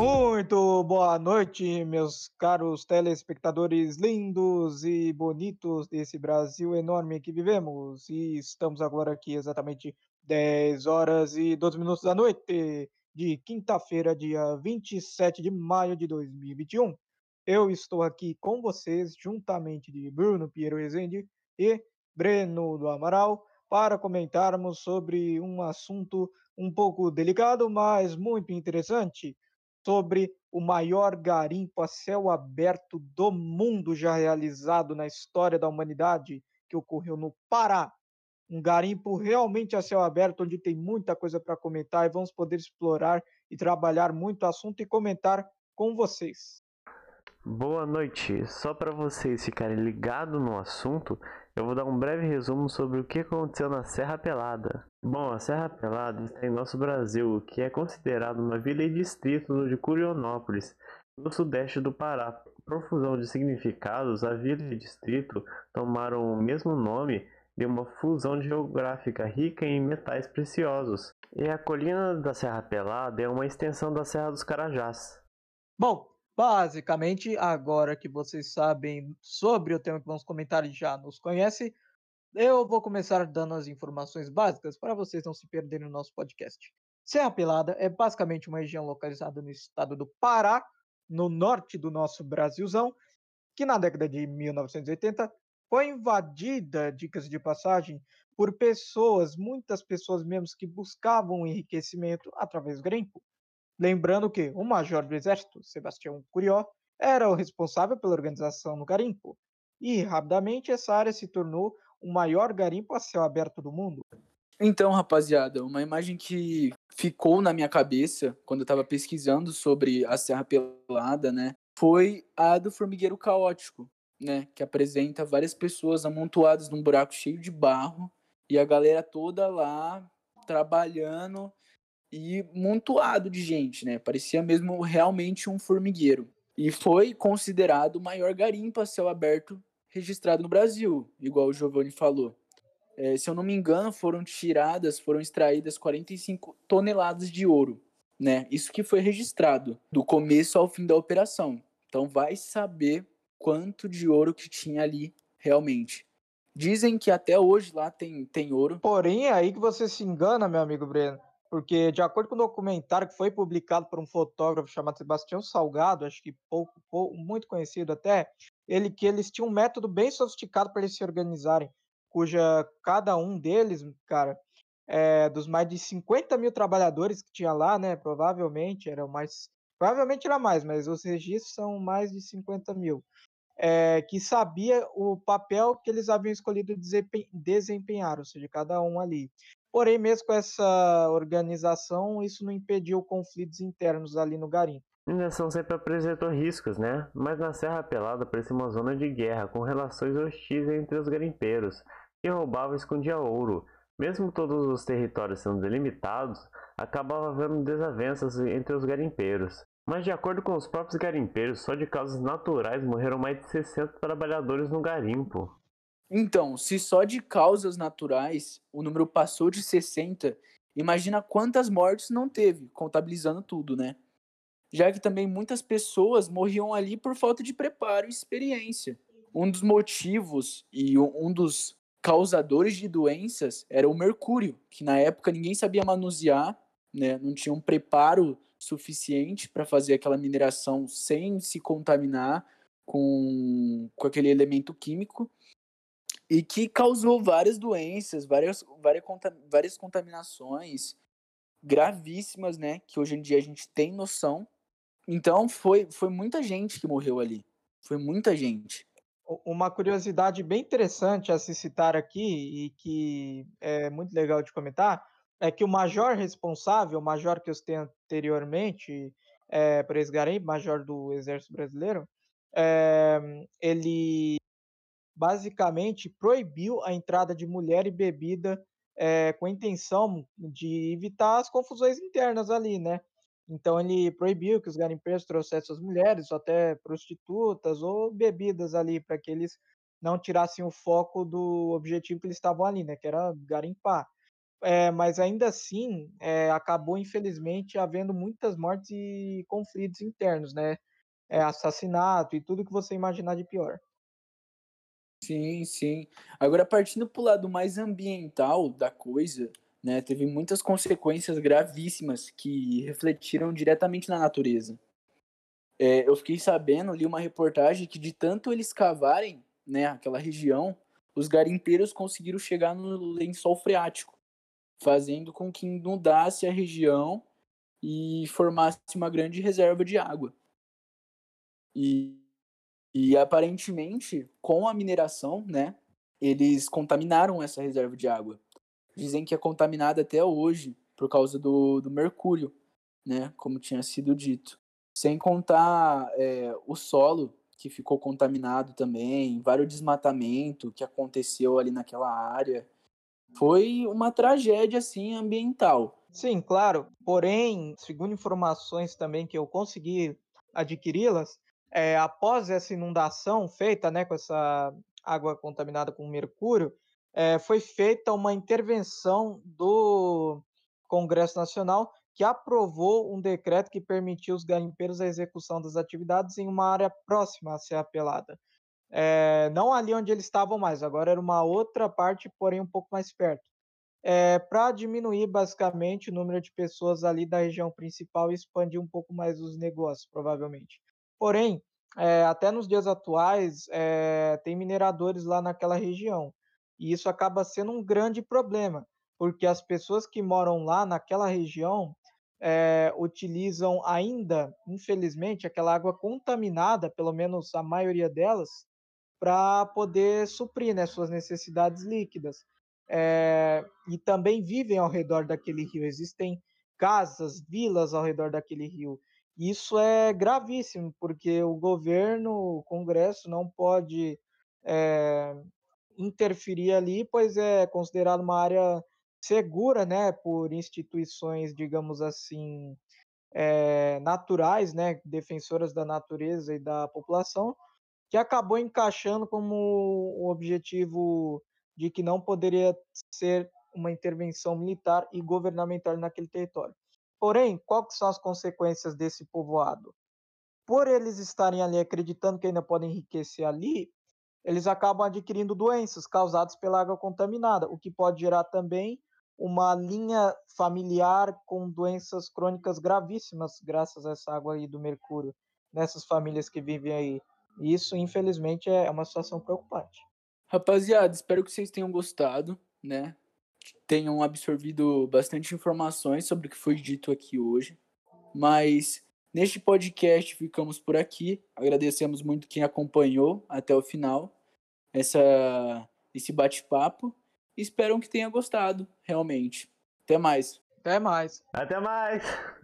Muito boa noite, meus caros telespectadores lindos e bonitos desse Brasil enorme que vivemos. E estamos agora aqui exatamente 10 horas e 12 minutos da noite de quinta-feira, dia 27 de maio de 2021. Eu estou aqui com vocês, juntamente de Bruno Piero Rezende e Breno do Amaral, para comentarmos sobre um assunto um pouco delicado, mas muito interessante sobre o maior garimpo a céu aberto do mundo já realizado na história da humanidade, que ocorreu no Pará. Um garimpo realmente a céu aberto, onde tem muita coisa para comentar e vamos poder explorar e trabalhar muito assunto e comentar com vocês. Boa noite. Só para vocês ficarem ligados no assunto, eu vou dar um breve resumo sobre o que aconteceu na Serra Pelada. Bom, a Serra Pelada está em nosso Brasil, que é considerado uma vila e distrito de Curionópolis, no sudeste do Pará. Por fusão de significados, a vila e distrito tomaram o mesmo nome de uma fusão geográfica rica em metais preciosos. E a colina da Serra Pelada é uma extensão da Serra dos Carajás. Bom, Basicamente, agora que vocês sabem sobre o tema que vamos comentar e já nos conhece, eu vou começar dando as informações básicas para vocês não se perderem no nosso podcast. Serra Pelada é basicamente uma região localizada no estado do Pará, no norte do nosso Brasilzão, que na década de 1980 foi invadida, dicas de passagem, por pessoas, muitas pessoas mesmo que buscavam enriquecimento através do garimpo. Lembrando que o major do exército, Sebastião Curió, era o responsável pela organização no garimpo, e rapidamente essa área se tornou o maior garimpo a céu aberto do mundo. Então, rapaziada, uma imagem que ficou na minha cabeça quando eu estava pesquisando sobre a Serra Pelada, né, foi a do formigueiro caótico, né, que apresenta várias pessoas amontoadas num buraco cheio de barro e a galera toda lá trabalhando e montuado de gente, né? Parecia mesmo realmente um formigueiro. E foi considerado o maior garimpo a céu aberto registrado no Brasil, igual o Giovanni falou. É, se eu não me engano, foram tiradas, foram extraídas 45 toneladas de ouro, né? Isso que foi registrado do começo ao fim da operação. Então vai saber quanto de ouro que tinha ali realmente. Dizem que até hoje lá tem, tem ouro. Porém, é aí que você se engana, meu amigo Breno porque de acordo com o documentário que foi publicado por um fotógrafo chamado Sebastião Salgado, acho que pouco, pouco muito conhecido até, ele que eles tinham um método bem sofisticado para eles se organizarem, cuja cada um deles, cara, é, dos mais de 50 mil trabalhadores que tinha lá, né, provavelmente eram mais, provavelmente era mais, mas os registros são mais de 50 mil, é, que sabia o papel que eles haviam escolhido desempenhar, ou seja, cada um ali. Porém, mesmo com essa organização, isso não impediu conflitos internos ali no garimpo. A mineração sempre apresentou riscos, né? Mas na Serra Pelada parecia uma zona de guerra, com relações hostis entre os garimpeiros, que roubavam e escondiam ouro. Mesmo todos os territórios sendo delimitados, acabava havendo desavenças entre os garimpeiros. Mas de acordo com os próprios garimpeiros, só de causas naturais morreram mais de 60 trabalhadores no garimpo. Então, se só de causas naturais o número passou de 60, imagina quantas mortes não teve, contabilizando tudo, né? Já que também muitas pessoas morriam ali por falta de preparo e experiência. Um dos motivos e um dos causadores de doenças era o mercúrio, que na época ninguém sabia manusear, né? Não tinha um preparo suficiente para fazer aquela mineração sem se contaminar com, com aquele elemento químico e que causou várias doenças, várias, várias, várias contaminações gravíssimas, né? Que hoje em dia a gente tem noção. Então foi, foi muita gente que morreu ali. Foi muita gente. Uma curiosidade bem interessante a se citar aqui e que é muito legal de comentar é que o major responsável, o major que eu tenho anteriormente é, por esse garimpo, major do Exército Brasileiro, é, ele basicamente proibiu a entrada de mulher e bebida é, com a intenção de evitar as confusões internas ali, né? Então ele proibiu que os garimpeiros trouxessem as mulheres, ou até prostitutas, ou bebidas ali, para que eles não tirassem o foco do objetivo que eles estavam ali, né? Que era garimpar. É, mas ainda assim, é, acabou infelizmente havendo muitas mortes e conflitos internos, né? É, assassinato e tudo que você imaginar de pior. Sim, sim. Agora, partindo para o lado mais ambiental da coisa, né, teve muitas consequências gravíssimas que refletiram diretamente na natureza. É, eu fiquei sabendo, li uma reportagem que de tanto eles cavarem né, aquela região, os garimpeiros conseguiram chegar no lençol freático, fazendo com que inundasse a região e formasse uma grande reserva de água. E, e aparentemente, com a mineração, né, eles contaminaram essa reserva de água. Dizem que é contaminada até hoje por causa do, do mercúrio, né, como tinha sido dito. Sem contar é, o solo que ficou contaminado também, vários desmatamento que aconteceu ali naquela área. Foi uma tragédia assim ambiental. Sim, claro. Porém, segundo informações também que eu consegui adquiri-las, é, após essa inundação feita, né, com essa água contaminada com mercúrio, é, foi feita uma intervenção do Congresso Nacional que aprovou um decreto que permitiu os garimpeiros a execução das atividades em uma área próxima a ser apelada. É, não ali onde eles estavam mais, agora era uma outra parte, porém um pouco mais perto. É, para diminuir basicamente o número de pessoas ali da região principal e expandir um pouco mais os negócios, provavelmente. Porém, é, até nos dias atuais, tem mineradores lá naquela região. E isso acaba sendo um grande problema, porque as pessoas que moram lá naquela região é, utilizam ainda, infelizmente, aquela água contaminada, pelo menos a maioria delas, para poder suprir né, suas necessidades líquidas. É, e também vivem ao redor daquele rio. Existem casas, vilas ao redor daquele rio. Isso é gravíssimo, porque o governo, o Congresso, não pode é, interferir ali, pois é considerado uma área segura, né, por instituições, digamos assim, é, naturais, né, defensoras da natureza e da população, que acabou encaixando como o objetivo de que não poderia ser uma intervenção militar e governamental naquele território. Porém, quais são as consequências desse povoado? Por eles estarem ali acreditando que ainda podem enriquecer ali, eles acabam adquirindo doenças causadas pela água contaminada, o que pode gerar também uma linha familiar com doenças crônicas gravíssimas, graças a essa água aí do mercúrio, nessas famílias que vivem aí. E isso, infelizmente, é uma situação preocupante. Rapaziada, espero que vocês tenham gostado, né? Tenham absorvido bastante informações sobre o que foi dito aqui hoje. Mas neste podcast ficamos por aqui. Agradecemos muito quem acompanhou até o final essa, esse bate-papo. Espero que tenha gostado, realmente. Até mais. Até mais. Até mais.